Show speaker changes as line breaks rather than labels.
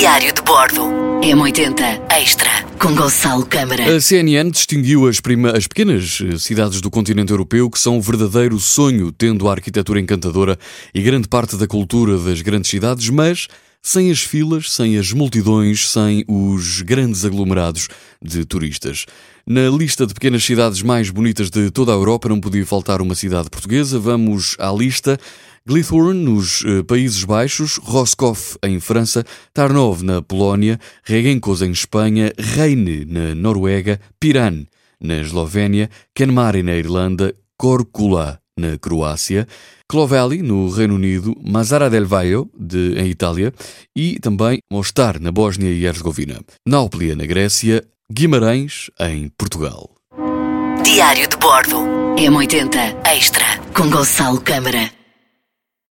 Diário de Bordo. M80 Extra com Gonçalo Câmara.
A CNN distinguiu as, prima- as pequenas eh, cidades do continente europeu que são um verdadeiro sonho, tendo a arquitetura encantadora e grande parte da cultura das grandes cidades, mas sem as filas, sem as multidões, sem os grandes aglomerados de turistas. Na lista de pequenas cidades mais bonitas de toda a Europa não podia faltar uma cidade portuguesa. Vamos à lista. Glithorn, nos eh, Países Baixos, Roscoff, em França, Tarnov, na Polónia, Regenkos, em Espanha, Reine, na Noruega, Piran, na Eslovénia, Kenmare, na Irlanda, Korčula, na Croácia, Clovelly, no Reino Unido, Mazara del Vallo, de, em Itália, e também Mostar, na Bósnia e Herzegovina, Náuplia, na Grécia, Guimarães, em Portugal.
Diário de Bordo. M80 Extra com Gonçalo Câmara.